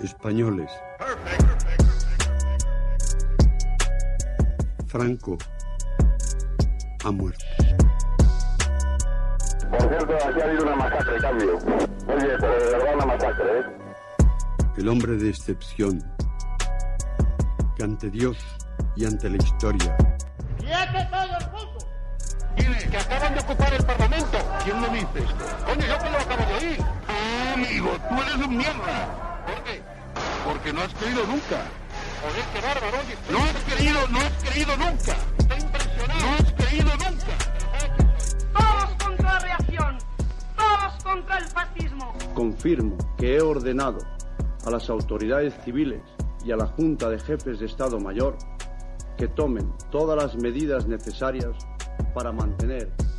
españoles. Franco ha muerto. Por cierto, aquí ha habido una masacre, cambio. Oye, pero de verdad una masacre, ¿eh? El hombre de excepción, que ante Dios y ante la historia ¡Quiete todo el mundo! ¿Quiénes? Que acaban de ocupar el Parlamento. ¿Quién me dice esto? Coño, yo que lo acabo de oír. Ah, amigo, tú eres un mierda. Porque no has creído nunca. Joder, qué bárbaro. oye. No has creído, no has creído nunca. Estoy impresionado. No has creído nunca. Todos contra la reacción. Todos contra el fascismo. Confirmo que he ordenado a las autoridades civiles y a la Junta de Jefes de Estado Mayor que tomen todas las medidas necesarias para mantener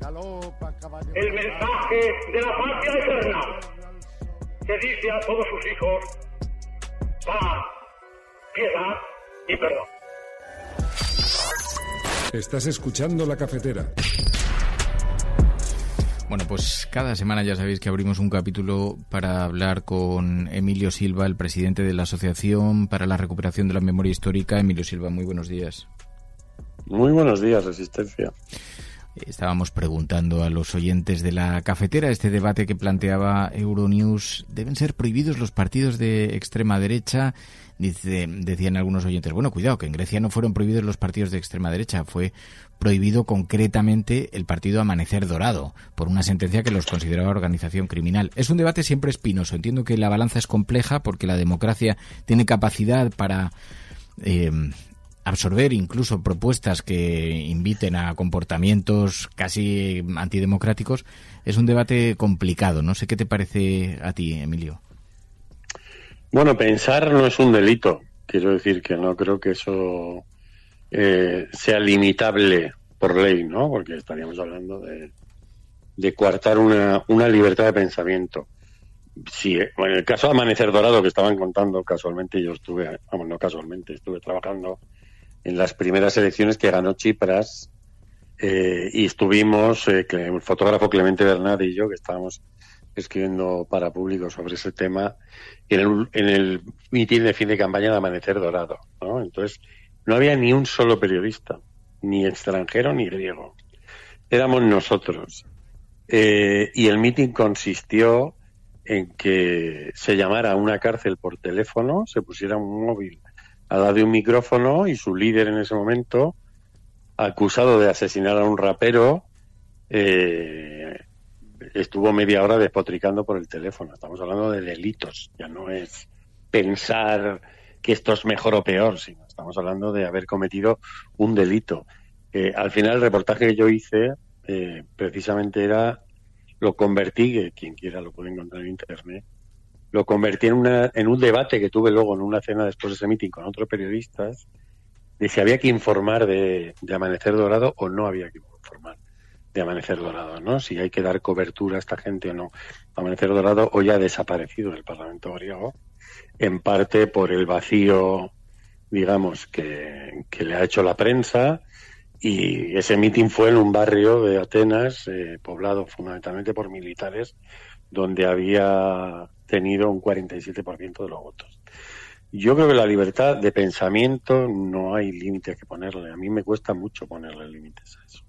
El mensaje de la patria eterna que dice a todos sus hijos paz, piedad y perdón. Estás escuchando la cafetera. Bueno, pues cada semana ya sabéis que abrimos un capítulo para hablar con Emilio Silva, el presidente de la Asociación para la Recuperación de la Memoria Histórica. Emilio Silva, muy buenos días. Muy buenos días, Resistencia. Estábamos preguntando a los oyentes de la cafetera este debate que planteaba Euronews. ¿Deben ser prohibidos los partidos de extrema derecha? Dice, decían algunos oyentes, bueno, cuidado, que en Grecia no fueron prohibidos los partidos de extrema derecha, fue prohibido concretamente el partido Amanecer Dorado, por una sentencia que los consideraba organización criminal. Es un debate siempre espinoso. Entiendo que la balanza es compleja porque la democracia tiene capacidad para eh, absorber incluso propuestas que inviten a comportamientos casi antidemocráticos. Es un debate complicado. No sé qué te parece a ti, Emilio. Bueno, pensar no es un delito. Quiero decir que no creo que eso eh, sea limitable por ley, ¿no? Porque estaríamos hablando de, de coartar una, una libertad de pensamiento. Sí, eh, en el caso de Amanecer Dorado que estaban contando, casualmente yo estuve, vamos, no casualmente, estuve trabajando en las primeras elecciones que ganó Chipras eh, y estuvimos, eh, el fotógrafo Clemente Bernat y yo, que estábamos escribiendo para público sobre ese tema en el, en el mitin de fin de campaña de Amanecer Dorado. ¿no? Entonces, no había ni un solo periodista, ni extranjero ni griego. Éramos nosotros. Eh, y el mitin consistió en que se llamara a una cárcel por teléfono, se pusiera un móvil al lado de un micrófono y su líder en ese momento, acusado de asesinar a un rapero, eh, estuvo media hora despotricando por el teléfono. Estamos hablando de delitos, ya no es pensar que esto es mejor o peor, sino estamos hablando de haber cometido un delito. Eh, al final el reportaje que yo hice eh, precisamente era, lo convertí, que quien quiera lo puede encontrar en internet, lo convertí en, una, en un debate que tuve luego en una cena después de ese meeting con otros periodistas, de si había que informar de, de Amanecer Dorado o no había que informar de Amanecer Dorado, ¿no? Si hay que dar cobertura a esta gente o no. Amanecer Dorado hoy ha desaparecido del Parlamento griego, en parte por el vacío, digamos, que, que le ha hecho la prensa, y ese mitin fue en un barrio de Atenas, eh, poblado fundamentalmente por militares, donde había tenido un 47% de los votos. Yo creo que la libertad de pensamiento no hay límite que ponerle. A mí me cuesta mucho ponerle límites a eso.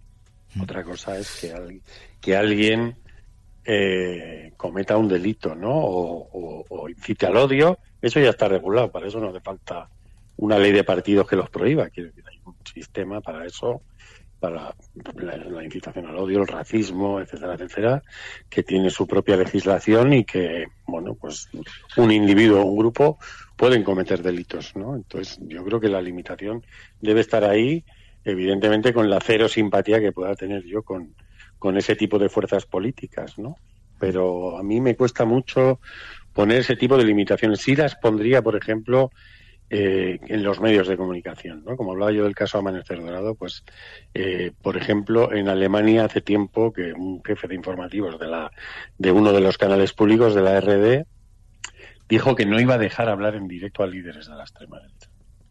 Otra cosa es que, al- que alguien eh, cometa un delito, ¿no? O, o- o incite al odio. Eso ya está regulado. Para eso no hace falta una ley de partidos que los prohíba. Quiero decir, hay un sistema para eso, para la, incitación al odio, el racismo, etcétera, etcétera, que tiene su propia legislación y que, bueno, pues un individuo o un grupo pueden cometer delitos, ¿no? Entonces, yo creo que la limitación debe estar ahí, evidentemente con la cero simpatía que pueda tener yo con, con ese tipo de fuerzas políticas, ¿no? Pero a mí me cuesta mucho poner ese tipo de limitaciones. Sí las pondría, por ejemplo, eh, en los medios de comunicación, ¿no? Como hablaba yo del caso Amanecer Dorado, pues, eh, por ejemplo, en Alemania hace tiempo que un jefe de informativos de la de uno de los canales públicos de la RD dijo que no iba a dejar hablar en directo a líderes de la extrema derecha.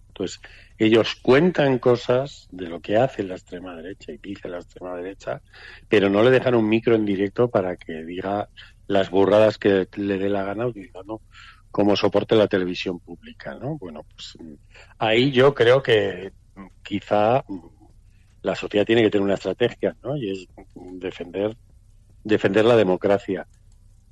Entonces, ellos cuentan cosas de lo que hace la extrema derecha y dice la extrema derecha, pero no le dejan un micro en directo para que diga las burradas que le dé la gana utilizando como soporte la televisión pública, ¿no? Bueno, pues ahí yo creo que quizá la sociedad tiene que tener una estrategia, ¿no? Y es defender defender la democracia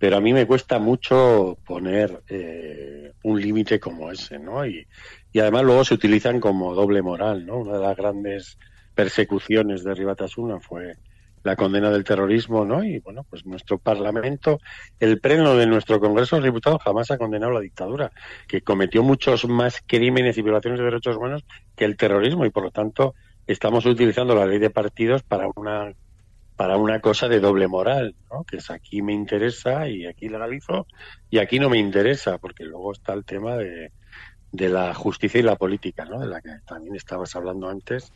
pero a mí me cuesta mucho poner eh, un límite como ese, ¿no? Y, y, además luego se utilizan como doble moral, ¿no? Una de las grandes persecuciones de Ribatasuna fue la condena del terrorismo, ¿no? Y bueno, pues nuestro Parlamento, el pleno de nuestro Congreso de Diputados jamás ha condenado la dictadura, que cometió muchos más crímenes y violaciones de derechos humanos que el terrorismo y por lo tanto estamos utilizando la ley de partidos para una para una cosa de doble moral, ¿no? que es aquí me interesa y aquí legalizo y aquí no me interesa, porque luego está el tema de, de la justicia y la política, ¿no? de la que también estabas hablando antes.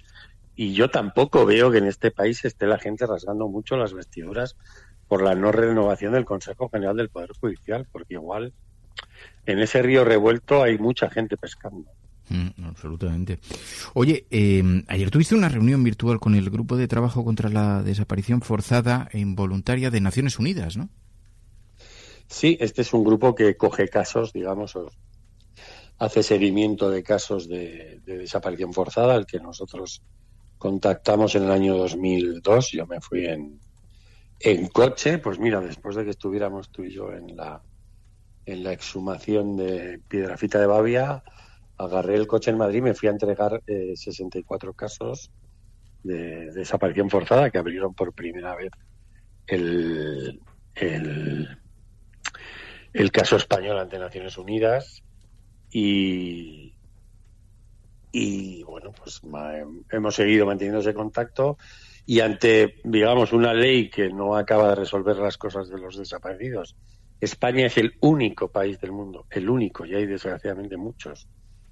Y yo tampoco veo que en este país esté la gente rasgando mucho las vestiduras por la no renovación del Consejo General del Poder Judicial, porque igual en ese río revuelto hay mucha gente pescando. Mm, absolutamente. Oye, em, ayer tuviste una reunión virtual con el Grupo de Trabajo contra la Desaparición Forzada e Involuntaria de Naciones Unidas, ¿no? Sí, este es un grupo que coge casos, digamos, hace seguimiento de casos de, desaparición forzada, al que nosotros contactamos en el año 2002. Yo me fui en, en coche, pues mira, después de que estuviéramos tú y yo en la, en la exhumación de Piedrafita de Bavia, agarré el coche en Madrid me fui a entregar 64 eh, casos de, desaparición forzada que abrieron por primera vez el, el, caso español ante Naciones Unidas y, y bueno, pues hemos seguido manteniendo ese contacto y ante, digamos, una ley que no acaba de resolver las cosas de los desaparecidos, España es el único país del mundo, el único, y hay desgraciadamente muchos,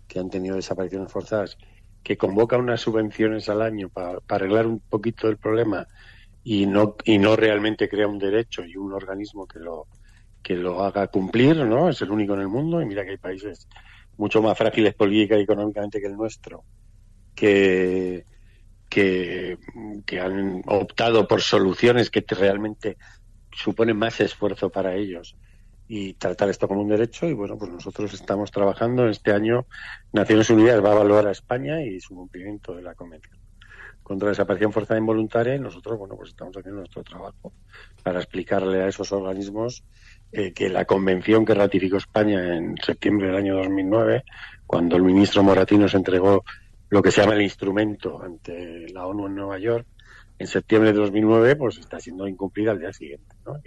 que han tenido desapariciones forzadas, que convoca unas subvenciones al año para, arreglar un poquito el problema y no y no realmente crea un derecho y un organismo que lo que lo haga cumplir, ¿no? Es el único en el mundo y mira que hay países mucho más frágiles política y económicamente que el nuestro que que, que han optado por soluciones que realmente suponen más esfuerzo para ellos y tratar esto como un derecho. Y bueno, pues nosotros estamos trabajando. Este año Naciones Unidas va a evaluar a España y su cumplimiento de la Convención contra la desaparición forzada involuntaria. Y nosotros, bueno, pues estamos haciendo nuestro trabajo para explicarle a esos organismos eh, que la convención que ratificó España en septiembre del año 2009, cuando el ministro Moratino se entregó lo que se llama el instrumento ante la ONU en Nueva York, en septiembre de 2009, pues está siendo incumplida al día siguiente. ¿no?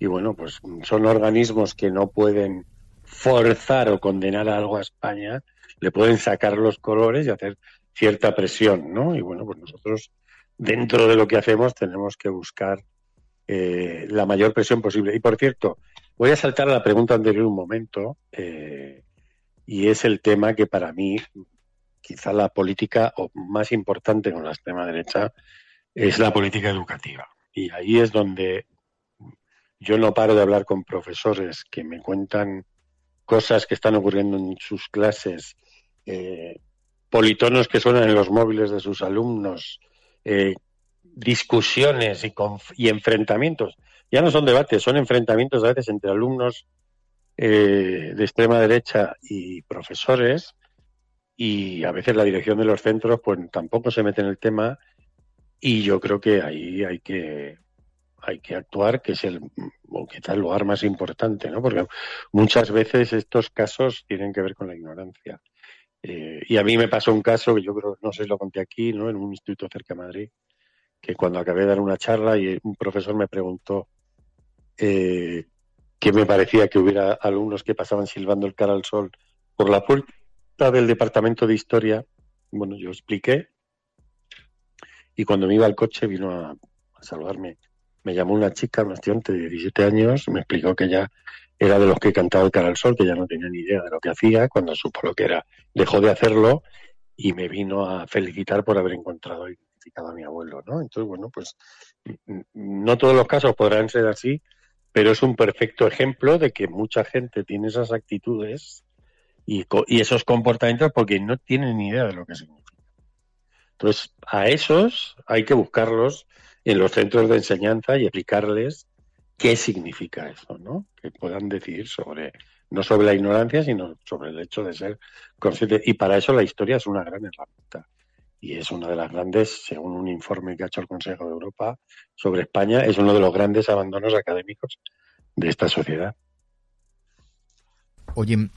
y bueno, pues son organismos que no pueden forzar o condenar algo a España, le pueden sacar los colores y hacer cierta presión, ¿no? Y bueno, pues nosotros dentro de lo que hacemos tenemos que buscar eh, la mayor presión posible. Y por cierto, voy a saltar a la pregunta anterior un momento, eh, y es el tema que para mí, quizá la política o más importante con la extrema derecha, es la política educativa. Y ahí es donde yo no paro de hablar con profesores que me cuentan cosas que están ocurriendo en sus clases, eh, politonos que suenan en los móviles de sus alumnos, eh, discusiones y, y, enfrentamientos. Ya no son debates, son enfrentamientos a veces entre alumnos eh, de extrema derecha y profesores y a veces la dirección de los centros pues tampoco se mete en el tema y yo creo que ahí hay que hay que actuar, que es el, o el lugar más importante, ¿no? Porque muchas veces estos casos tienen que ver con la ignorancia. Eh, y a mí me pasó un caso que yo creo, no sé si lo conté aquí, ¿no? En un instituto cerca de Madrid, que cuando acabé de dar una charla y un profesor me preguntó eh, qué me parecía que hubiera alumnos que pasaban silbando el cara al sol por la puerta del departamento de historia. Bueno, yo expliqué y cuando me iba al coche vino a saludarme me llamó una chica, una estudiante de 17 años, me explicó que ella era de los que cantaba el cara al sol, que ya no tenía ni idea de lo que hacía, cuando supo lo que era, dejó de hacerlo y me vino a felicitar por haber encontrado y identificado a mi abuelo, ¿no? Entonces, bueno, pues no todos los casos podrán ser así, pero es un perfecto ejemplo de que mucha gente tiene esas actitudes y, y esos comportamientos porque no tienen ni idea de lo que significa. Entonces, a esos hay que buscarlos en los centros de enseñanza y explicarles qué significa eso, ¿no? Que puedan decidir sobre, no sobre la ignorancia, sino sobre el hecho de ser conscientes. Y para eso la historia es una gran herramienta. Y es una de las grandes, según un informe que ha hecho el Consejo de Europa sobre España, es uno de los grandes abandonos académicos de esta sociedad. Oye,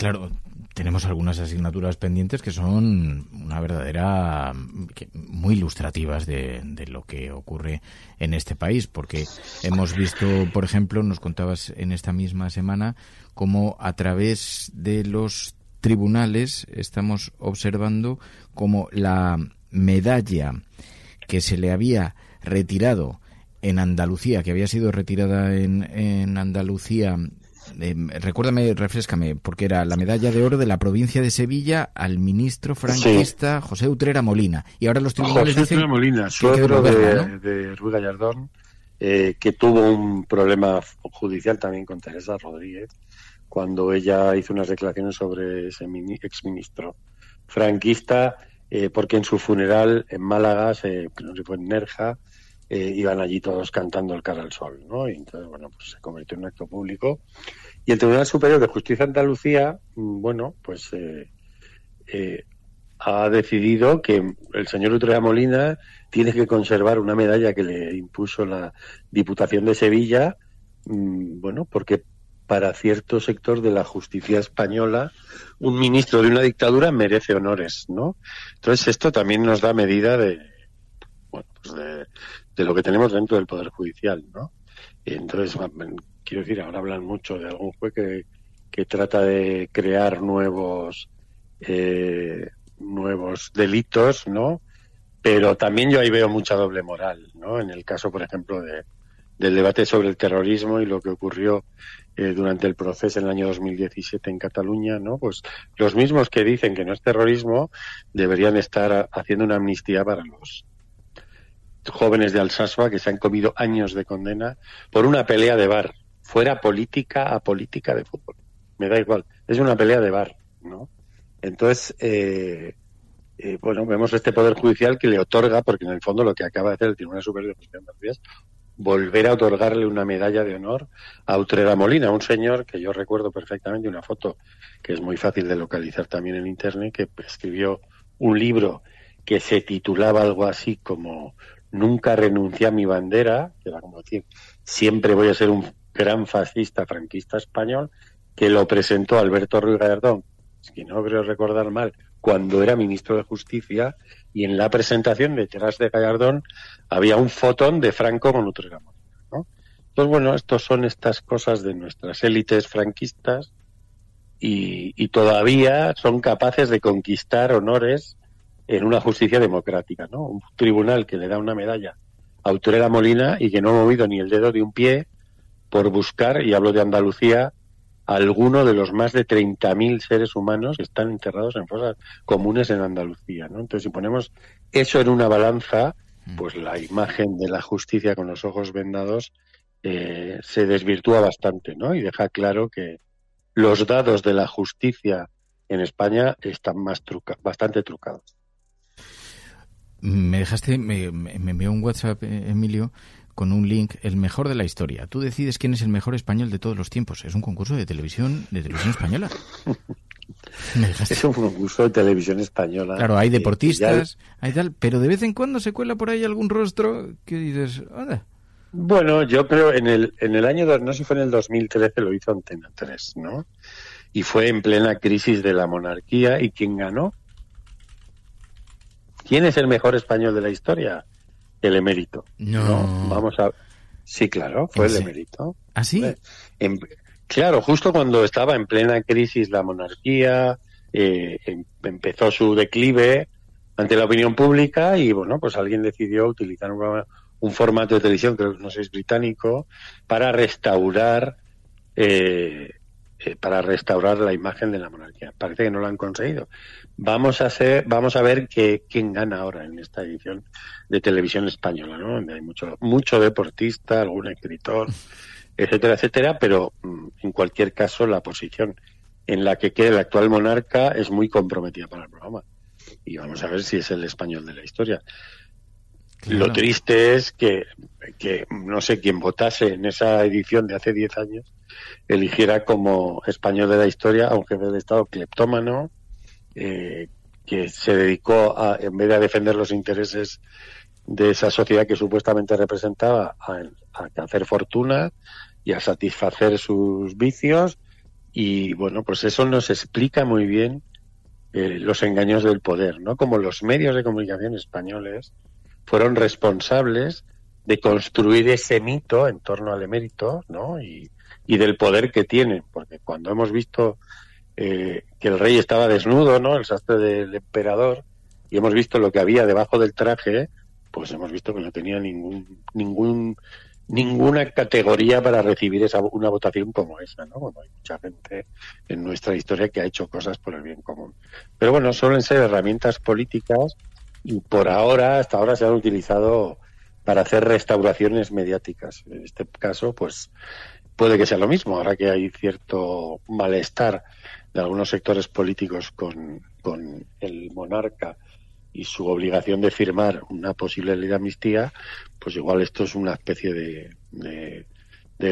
claro, tenemos algunas asignaturas pendientes que son una verdadera muy ilustrativas de, lo que ocurre en este país porque hemos visto por ejemplo nos contabas en esta misma semana cómo a través de los tribunales estamos observando como la medalla que se le había retirado en Andalucía, que había sido retirada en Andalucía eh, recuérdame, refrescame, porque era la medalla de oro de la provincia de Sevilla al ministro franquista José Utrera Molina. Y ahora los tribunales José Utrera Molina, suegro de, de Ruiz Gallardón, eh, que tuvo un problema judicial también con Teresa Rodríguez, cuando ella hizo unas declaraciones sobre ese exministro franquista, eh, porque en su funeral en Málaga, se, no sé, fue en Nerja, eh, iban allí todos cantando el cara al sol, ¿no? Y entonces, bueno, pues se convirtió en un acto público. Y el Tribunal Superior de Justicia de Andalucía, bueno, pues eh, eh, ha decidido que el señor Utrea Molina tiene que conservar una medalla que le impuso la Diputación de Sevilla, mm, bueno, porque para cierto sector de la justicia española, un ministro de una dictadura merece honores, ¿no? Entonces esto también nos da medida de, bueno, pues de, de lo que tenemos dentro del Poder Judicial, ¿no? entonces, quiero decir, ahora hablan mucho de algún juez que, que trata de crear nuevos eh, nuevos delitos, ¿no? Pero también yo ahí veo mucha doble moral, ¿no? En el caso, por ejemplo, de, del debate sobre el terrorismo y lo que ocurrió eh, durante el proceso en el año 2017 en Cataluña, ¿no? Pues los mismos que dicen que no es terrorismo deberían estar haciendo una amnistía para los jóvenes de Alsasua que se han comido años de condena por una pelea de bar, fuera política a política de fútbol. Me da igual, es una pelea de bar, ¿no? Entonces, eh, eh, bueno, vemos este Poder Judicial que le otorga, porque en el fondo lo que acaba de hacer el Tribunal Superior de Justicia de volver a otorgarle una medalla de honor a Utrera Molina, un señor que yo recuerdo perfectamente una foto que es muy fácil de localizar también en Internet, que escribió un libro que se titulaba algo así como nunca renuncié a mi bandera, que era como decir, siempre voy a ser un gran fascista franquista español, que lo presentó Alberto Ruiz Gallardón, si no creo recordar mal, cuando era ministro de Justicia, y en la presentación detrás de Gallardón había un fotón de Franco con Utrera ¿no? Entonces, bueno, estos son estas cosas de nuestras élites franquistas y todavía son capaces de conquistar honores en una justicia democrática, ¿no? Un tribunal que le da una medalla a Autorera Molina y que no ha movido ni el dedo de un pie por buscar, y hablo de Andalucía, alguno de los más de 30.000 seres humanos que están enterrados en fosas comunes en Andalucía, ¿no? Entonces, si ponemos eso en una balanza, mm. pues la imagen de la justicia con los ojos vendados eh, se desvirtúa bastante, ¿no? Y deja claro que los dados de la justicia en España están más truca bastante trucados. Me dejaste, me, me, envió un WhatsApp, eh, Emilio, con un link, el mejor de la historia. Tú decides quién es el mejor español de todos los tiempos. Es un concurso de televisión, de televisión española. Es un concurso de televisión española. Claro, hay deportistas, hay tal, pero de vez en cuando se cuela por ahí algún rostro que dices, anda. Bueno, yo creo en el, en el año, no sé si fue en el 2013, lo hizo Antena 3, ¿no? Y fue en plena crisis de la monarquía y quien ganó ¿Quién es el mejor español de la historia? El emérito. No. Vamos a. Sí, claro, fue el emérito. ¿Ah, sí? Claro, justo cuando estaba en plena crisis la monarquía, eh, em, empezó su declive ante la opinión pública y, bueno, pues alguien decidió utilizar un, formato de televisión, creo que no sé, es británico, para restaurar eh, para restaurar la imagen de la monarquía. Parece que no lo han conseguido. Vamos a hacer, vamos a ver que, quién gana ahora en esta edición de televisión española, ¿no? Donde hay mucho, mucho deportista, algún escritor, etcétera, etcétera, pero mm, en cualquier caso la posición en la que quede el actual monarca es muy comprometida para el programa. Y vamos a ver si es el español de la historia. Lo triste es que, que no sé quién votase en esa edición de hace 10 años eligiera como español de la historia a un jefe de Estado cleptómano eh, que se dedicó a, en vez de a defender los intereses de esa sociedad que supuestamente representaba, a, hacer fortuna y a satisfacer sus vicios. Y bueno, pues eso nos explica muy bien eh, los engaños del poder, ¿no? Como los medios de comunicación españoles fueron responsables de construir ese mito en torno al emérito, ¿no? Y, y del poder que tiene, porque cuando hemos visto eh, que el rey estaba desnudo, ¿no? El sastre del emperador, y hemos visto lo que había debajo del traje, pues hemos visto que no tenía ningún, ningún, ninguna categoría para recibir esa, una votación como esa, ¿no? Bueno, hay mucha gente en nuestra historia que ha hecho cosas por el bien común. Pero bueno, suelen ser herramientas políticas y por ahora, hasta ahora se han utilizado para hacer restauraciones mediáticas. En este caso, pues puede que sea lo mismo, ahora que hay cierto malestar de algunos sectores políticos con, con el monarca y su obligación de firmar una posible ley de amnistía, pues igual esto es una especie de de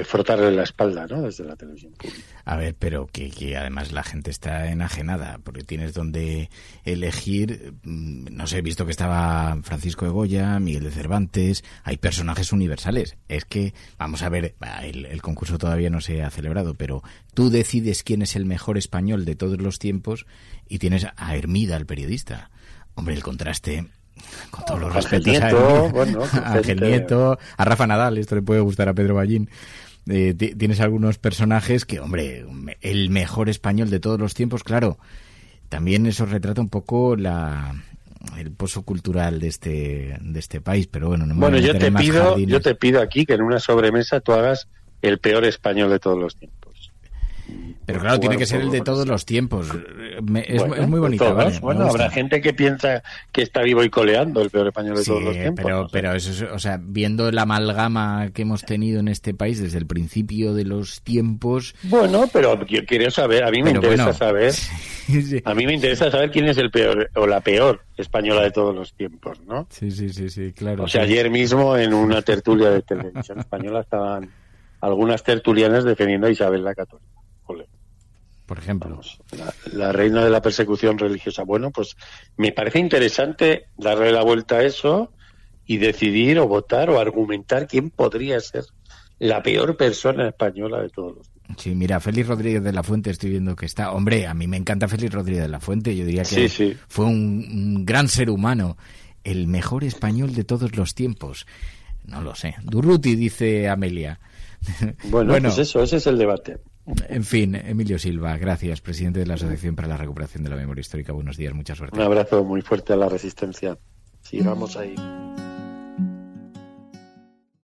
frotarle la espalda, ¿no? Desde la televisión pública. A ver, pero que, que, además la gente está enajenada, porque tienes donde elegir, mm, no sé, he visto que estaba Francisco de Goya, Miguel de Cervantes, hay personajes universales. Es que, vamos a ver, el, el concurso todavía no se ha celebrado, pero tú decides quién es el mejor español de todos los tiempos y tienes a Hermida, el periodista. Hombre, el contraste con todos los respetos a, Ángel Nieto, a Rafa Nadal, esto le puede gustar a Pedro Ballín. Eh, tienes algunos personajes que, hombre, el mejor español de todos los tiempos, claro. También eso retrata un poco la, el pozo cultural de este de este país, pero bueno, no me bueno, yo te pido, yo te pido aquí que en una sobremesa tú hagas el peor español de todos los tiempos. Pero claro, tiene que ser el de todos los tiempos. Es, muy bonito. bueno, habrá gente que piensa que está vivo y coleando el peor español de todos los tiempos. Pero, pero eso o sea, viendo la amalgama que hemos tenido en este país desde el principio de los tiempos. Bueno, pero yo quiero saber, a mí me interesa saber, a mí me interesa saber quién es el peor o la peor española de todos los tiempos, ¿no? Sí, sí, sí, sí, claro. O sea, ayer mismo en una tertulia de televisión española estaban algunas tertulianas defendiendo a Isabel la Católica por ejemplo. la, reina de la persecución religiosa. Bueno, pues me parece interesante darle la vuelta a eso y decidir o votar o argumentar quién podría ser la peor persona española de todos los Sí, mira, Félix Rodríguez de la Fuente estoy viendo que está. Hombre, a mí me encanta Félix Rodríguez de la Fuente. Yo diría que fue un, gran ser humano, el mejor español de todos los tiempos. No lo sé. Durruti, dice Amelia. bueno, pues eso, ese es el debate. En fin, Emilio Silva, gracias, presidente de la Asociación para la Recuperación de la Memoria Histórica. Buenos días, mucha suerte. Un abrazo muy fuerte a la resistencia. Sigamos ahí.